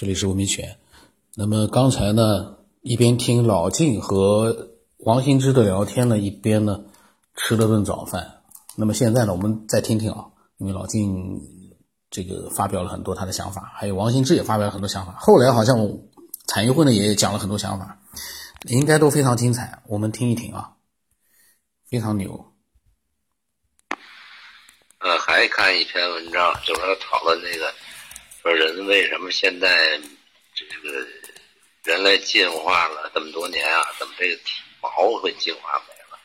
这里是吴明犬。那么刚才呢，一边听老晋和王新之的聊天呢，一边呢吃了顿早饭。那么现在呢，我们再听听啊，因为老晋这个发表了很多他的想法，还有王新之也发表了很多想法。后来好像产业会呢也讲了很多想法，应该都非常精彩。我们听一听啊，非常牛。呃，还看一篇文章，就是讨论那个。说人为什么现在这个人类进化了这么多年啊，怎么这个体毛会进化没了？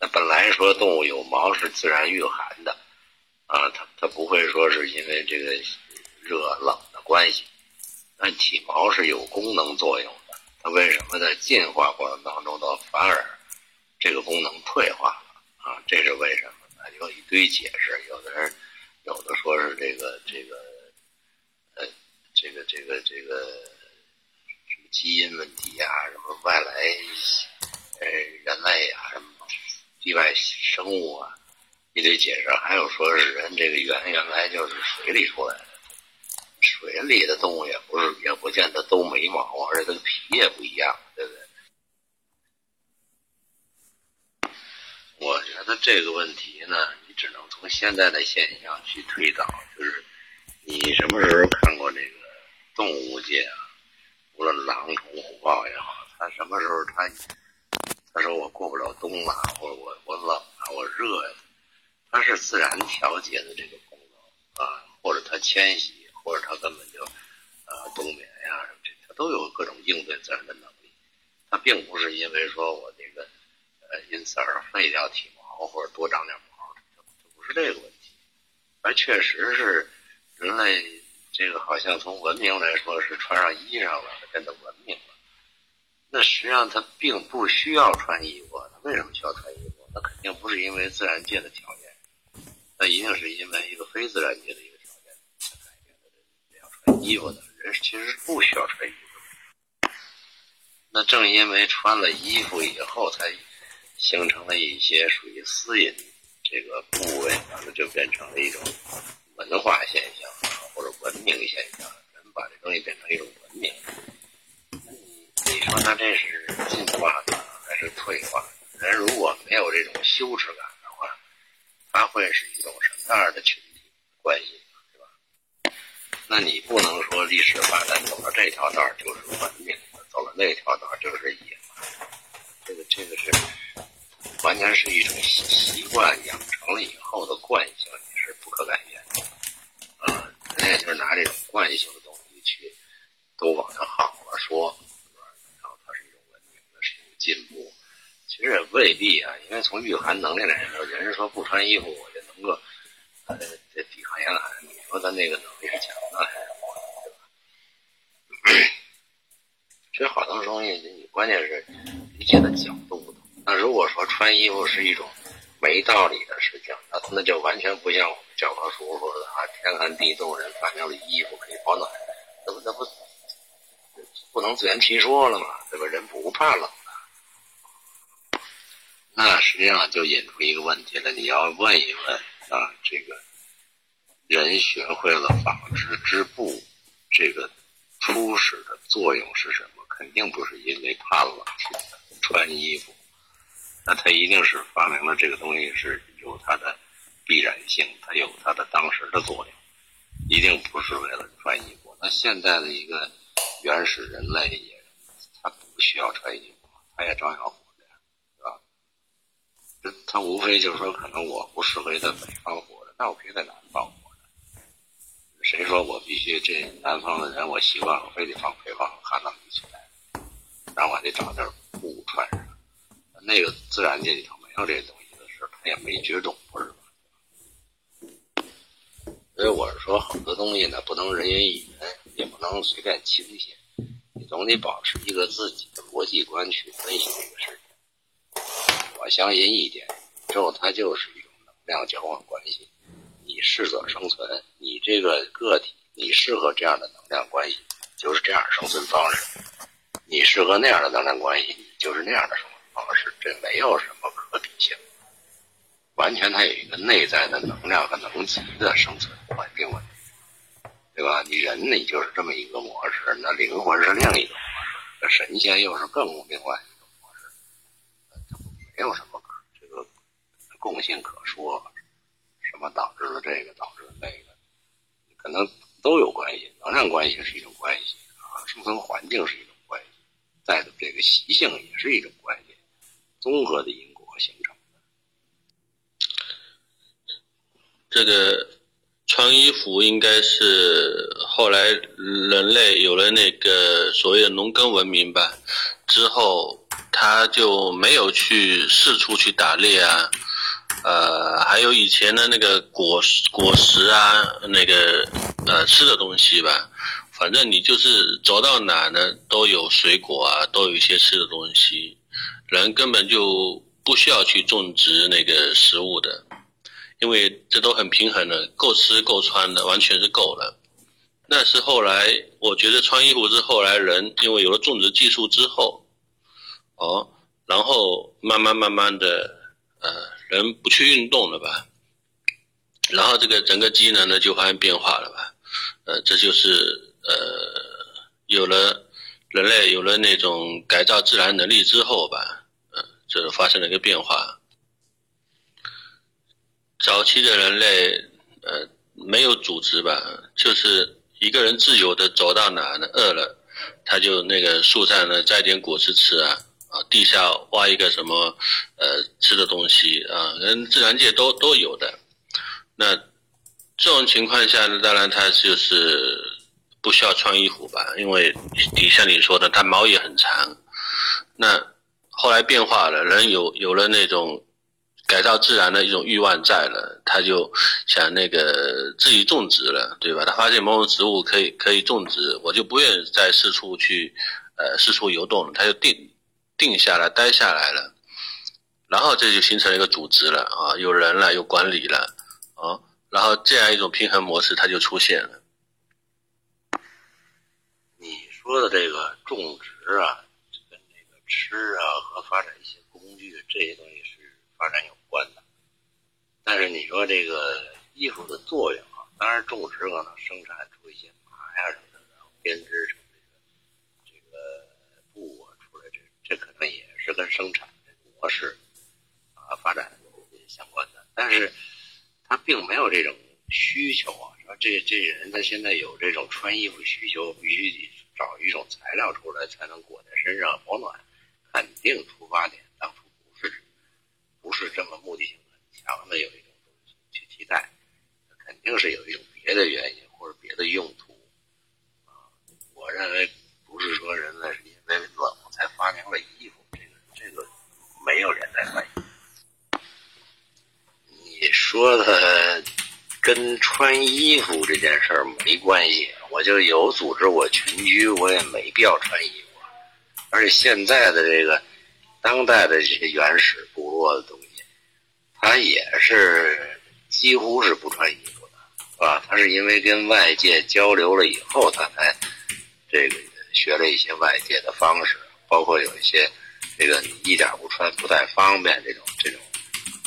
那本来说动物有毛是自然御寒的啊，它它不会说是因为这个热冷的关系。那体毛是有功能作用的，它为什么在进化过程当中，呢反而这个功能退化了啊？这是为什么呢？有一堆解释，有的人有的说是这个这个。这个这个什么基因问题呀，什么外来呃人类呀，什么地外生物啊，一堆解释。还有说是人这个原原来就是水里出来的，水里的动物也不是也不见得都没毛，而且它皮也不一样，对不对？我觉得这个问题呢，你只能从现在的现象去推导，就是你什么时候看过这个？动物界啊，无论狼、虫、虎、豹也好，它什么时候它他说我过不了冬了，或者我我冷啊，我热呀，它是自然调节的这个功能啊，或者它迁徙，或者它根本就呃冬眠呀什么这，它都有各种应对自然的能力。它并不是因为说我这个呃因此而废掉体毛或者多长点毛，它不是这个问题，而确实是人类。这个好像从文明来说是穿上衣裳了，变得文明了。那实际上它并不需要穿衣服，它为什么需要穿衣服？那肯定不是因为自然界的条件，那一定是因为一个非自然界的一个条件才改变的。人要穿衣服的人其实是不需要穿衣服。那正因为穿了衣服以后，才形成了一些属于私隐这个部位，那就变成了一种文化现象啊。或者文明现象，人把这东西变成一种文明。那你你说他这是进化呢，还是退化？人如果没有这种羞耻感的话，他会是一种什么样的群体关系，对吧？那你不能说历史发展走了这条道就是文明，走了那条道就是野蛮。这个这个是完全是一种习习惯养成了以后的惯性，也是不可改变的。也就是拿这种惯性的东西去都往上好了说，然后它是一种文明的，是一种进步。其实也未必啊，因为从御寒能力来说，人家说不穿衣服我就能够呃这抵抗严寒，你说他那个能力是强的还是弱的，对吧？其实好多东西你关键是理解的角度不同。那如果说穿衣服是一种没道理的事情，那那就完全不像我们。教科书说的天寒地冻，人发明了衣服可以保暖，那不那不不能自圆其说了吗？对吧？人不怕冷的，那实际上就引出一个问题了。你要问一问啊，这个人学会了纺织织布，这个初始的作用是什么？肯定不是因为怕冷穿衣服，那他一定是发明了这个东西是有它的。必然性，它有它的当时的作用，一定不是为了穿衣服。那现在的一个原始人类也，他不需要穿衣服，他也照样活着，是吧？这他无非就是说，可能我不适合在北方活着，那我可以在南方活着。谁说我必须这南方的人，我习惯了，非得放北方寒冷地起来，然后我得找点布穿上。那个自然界里头没有这东西的事，他也没绝种，不是？所以我是说，很多东西呢，不能人云亦云，也不能随便轻信，你总得保持一个自己的逻辑观去分析这个事情。我相信一点，宇宙它就是一种能量交换关系，你适者生存，你这个个体，你适合这样的能量关系，就是这样生存方式；你适合那样的能量关系，你就是那样的生活方式，这没有什么可比性。完全，它有一个内在的能量和能级的生存环境问题，对吧？你人你就是这么一个模式，那灵魂是另一个模式，那神仙又是更另外一个模式，没有什么可这个共性可说，什么导致了这个，导致了那个，可能都有关系。能量关系是一种关系啊，生存环境是一种关系，再的这个习性也是一种关系，综合的因果形成的。这个。穿衣服应该是后来人类有了那个所谓的农耕文明吧，之后他就没有去四处去打猎啊，呃，还有以前的那个果果实啊，那个呃吃的东西吧，反正你就是走到哪呢都有水果啊，都有一些吃的东西，人根本就不需要去种植那个食物的。因为这都很平衡的，够吃够穿的，完全是够了。那是后来，我觉得穿衣服是后来人因为有了种植技术之后，哦，然后慢慢慢慢的，呃，人不去运动了吧，然后这个整个机能呢就发生变化了吧，呃，这就是呃，有了人类有了那种改造自然能力之后吧，嗯，这发生了一个变化。早期的人类，呃，没有组织吧，就是一个人自由的走到哪呢？饿了，他就那个树上呢摘点果实吃啊，啊，地下挖一个什么，呃，吃的东西啊，跟自然界都都有的。那这种情况下呢，当然他就是不需要穿衣服吧，因为底下你说的，他毛也很长。那后来变化了，人有有了那种。改造自然的一种欲望在了，他就想那个自己种植了，对吧？他发现某种植物可以可以种植，我就不愿意再四处去，呃，四处游动了，他就定定下来，待下来了，然后这就形成了一个组织了啊，有人了，有管理了啊，然后这样一种平衡模式它就出现了。你说的这个种植啊，跟那个吃啊和发展一些工具这些东西是发展有。你说这个衣服的作用啊，当然种植可能生产出一些麻呀什么的，然后编织成这个这个布啊出来，这这可能也是跟生产模式啊发展相关的。但是他并没有这种需求啊，说这这人他现在有这种穿衣服需求，必须得找一种材料出来才能裹在身上保暖，肯定出发点当初。不是不是这么目的性很强的有一种，肯定是有一种别的原因或者别的用途啊。我认为不是说人类是因为冷才发明了衣服，这个这个没有人在怀疑。你说的跟穿衣服这件事儿没关系，我就有组织我群居，我也没必要穿衣服。而且现在的这个当代的这些原始部落的东西。他也是几乎是不穿衣服的，是吧？他是因为跟外界交流了以后，他才这个学了一些外界的方式，包括有一些这个你一点不穿不太方便这种这种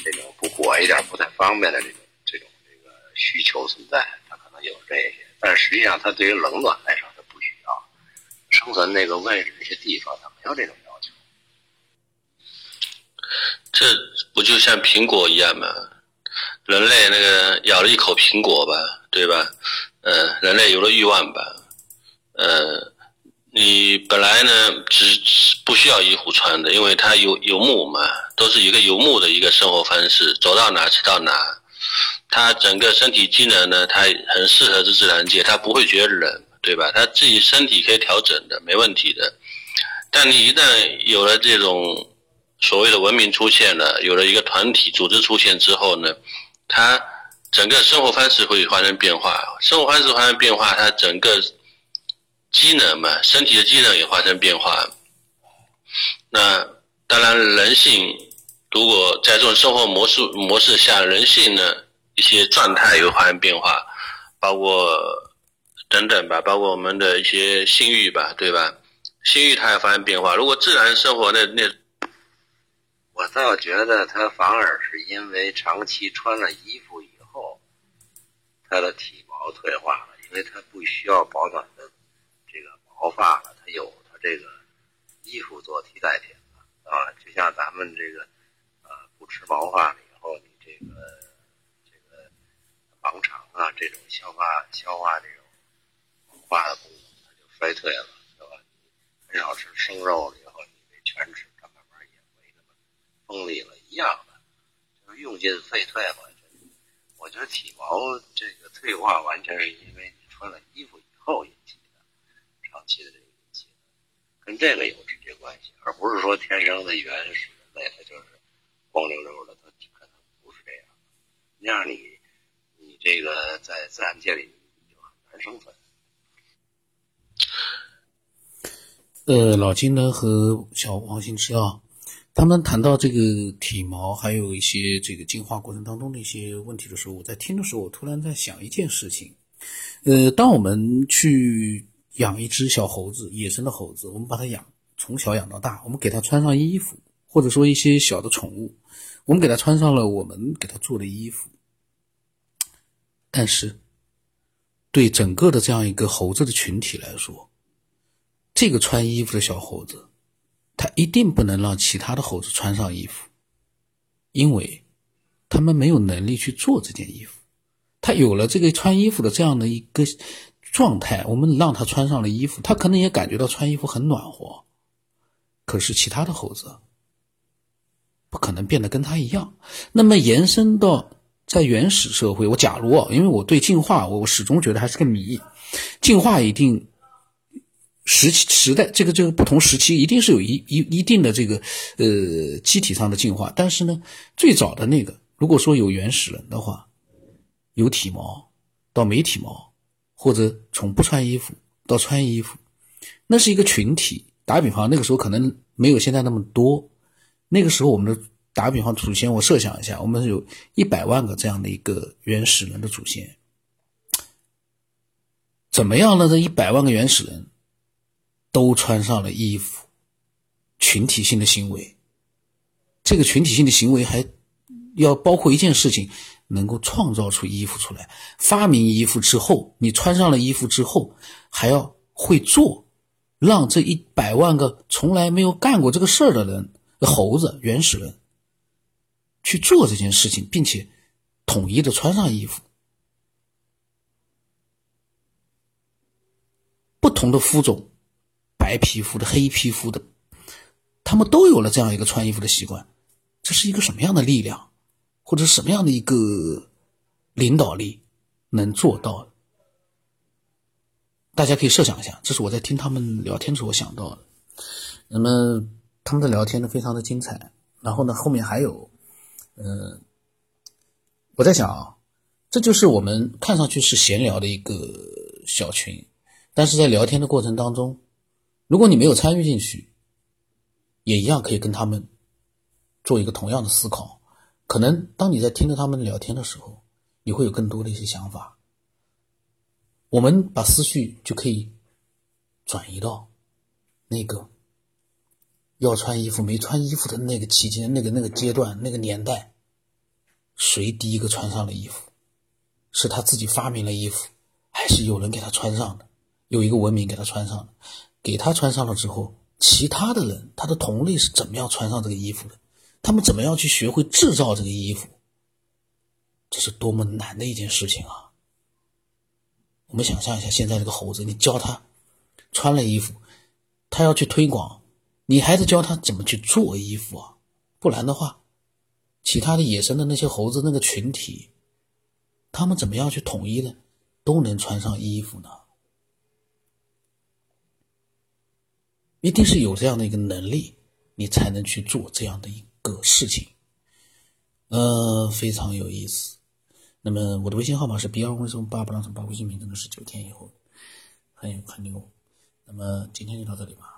这种不裹一点不太方便的这种这种这个需求存在，他可能有这些，但实际上他对于冷暖来说他不需要，生存那个位置那些地方他没有这种要求。这不就像苹果一样吗？人类那个咬了一口苹果吧，对吧？呃，人类有了欲望吧，呃，你本来呢只不需要衣服穿的，因为它游游牧嘛，都是一个游牧的一个生活方式，走到哪吃到哪。它整个身体机能呢，它很适合这自然界，它不会觉得冷，对吧？它自己身体可以调整的，没问题的。但你一旦有了这种，所谓的文明出现了，有了一个团体组织出现之后呢，它整个生活方式会发生变化。生活方式发生变化，它整个机能嘛，身体的机能也发生变化。那当然，人性如果在这种生活模式模式下，人性呢一些状态也会发生变化，包括等等吧，包括我们的一些性欲吧，对吧？性欲它也发生变化。如果自然生活那那。我倒觉得他反而是因为长期穿了衣服以后，他的体毛退化了，因为他不需要保暖的这个毛发了，它有它这个衣服做替代品了啊。就像咱们这个呃不吃毛发了以后，你这个这个盲肠啊这种消化消化这种毛发的功能它就衰退了，对吧？很少吃生肉了以后，你得全吃，锋利了，一样的，就是用进废退嘛。我觉得体毛这个退化完全是因为你穿了衣服以后引起的，长期的这个引起的，跟这个有直接关系，而不是说天生的原始人类它就是光溜溜的，它可能不是这样。那样你你这个在自然界里你就很难生存。呃，老金呢和小王新之啊。他们谈到这个体毛，还有一些这个进化过程当中的一些问题的时候，我在听的时候，我突然在想一件事情。呃，当我们去养一只小猴子，野生的猴子，我们把它养从小养到大，我们给它穿上衣服，或者说一些小的宠物，我们给它穿上了我们给它做的衣服。但是，对整个的这样一个猴子的群体来说，这个穿衣服的小猴子。他一定不能让其他的猴子穿上衣服，因为他们没有能力去做这件衣服。他有了这个穿衣服的这样的一个状态，我们让他穿上了衣服，他可能也感觉到穿衣服很暖和。可是其他的猴子不可能变得跟他一样。那么延伸到在原始社会，我假如啊，因为我对进化，我我始终觉得还是个谜。进化一定。时期时代，这个这个不同时期一定是有一一一定的这个呃机体上的进化，但是呢，最早的那个，如果说有原始人的话，有体毛到没体毛，或者从不穿衣服到穿衣服，那是一个群体。打比方，那个时候可能没有现在那么多，那个时候我们的打比方祖先，我设想一下，我们有一百万个这样的一个原始人的祖先，怎么样呢？这一百万个原始人。都穿上了衣服，群体性的行为。这个群体性的行为还要包括一件事情：能够创造出衣服出来。发明衣服之后，你穿上了衣服之后，还要会做，让这一百万个从来没有干过这个事儿的人——猴子、原始人——去做这件事情，并且统一的穿上衣服。不同的肤种。白皮肤的、黑皮肤的，他们都有了这样一个穿衣服的习惯，这是一个什么样的力量，或者什么样的一个领导力能做到？大家可以设想一下，这是我在听他们聊天的时候想到的。那么他们的聊天呢，非常的精彩。然后呢，后面还有，嗯，我在想啊，这就是我们看上去是闲聊的一个小群，但是在聊天的过程当中。如果你没有参与进去，也一样可以跟他们做一个同样的思考。可能当你在听着他们聊天的时候，你会有更多的一些想法。我们把思绪就可以转移到那个要穿衣服没穿衣服的那个期间、那个那个阶段、那个年代，谁第一个穿上了衣服？是他自己发明了衣服，还是有人给他穿上的？有一个文明给他穿上的？给他穿上了之后，其他的人，他的同类是怎么样穿上这个衣服的？他们怎么样去学会制造这个衣服？这是多么难的一件事情啊！我们想象一下，现在这个猴子，你教他穿了衣服，他要去推广，你还得教他怎么去做衣服啊！不然的话，其他的野生的那些猴子那个群体，他们怎么样去统一的，都能穿上衣服呢？一定是有这样的一个能力，你才能去做这样的一个事情，呃，非常有意思。那么我的微信号码是 B 二五什八八两什八，微信名真的是九天以后，很有很牛。那么今天就到这里吧。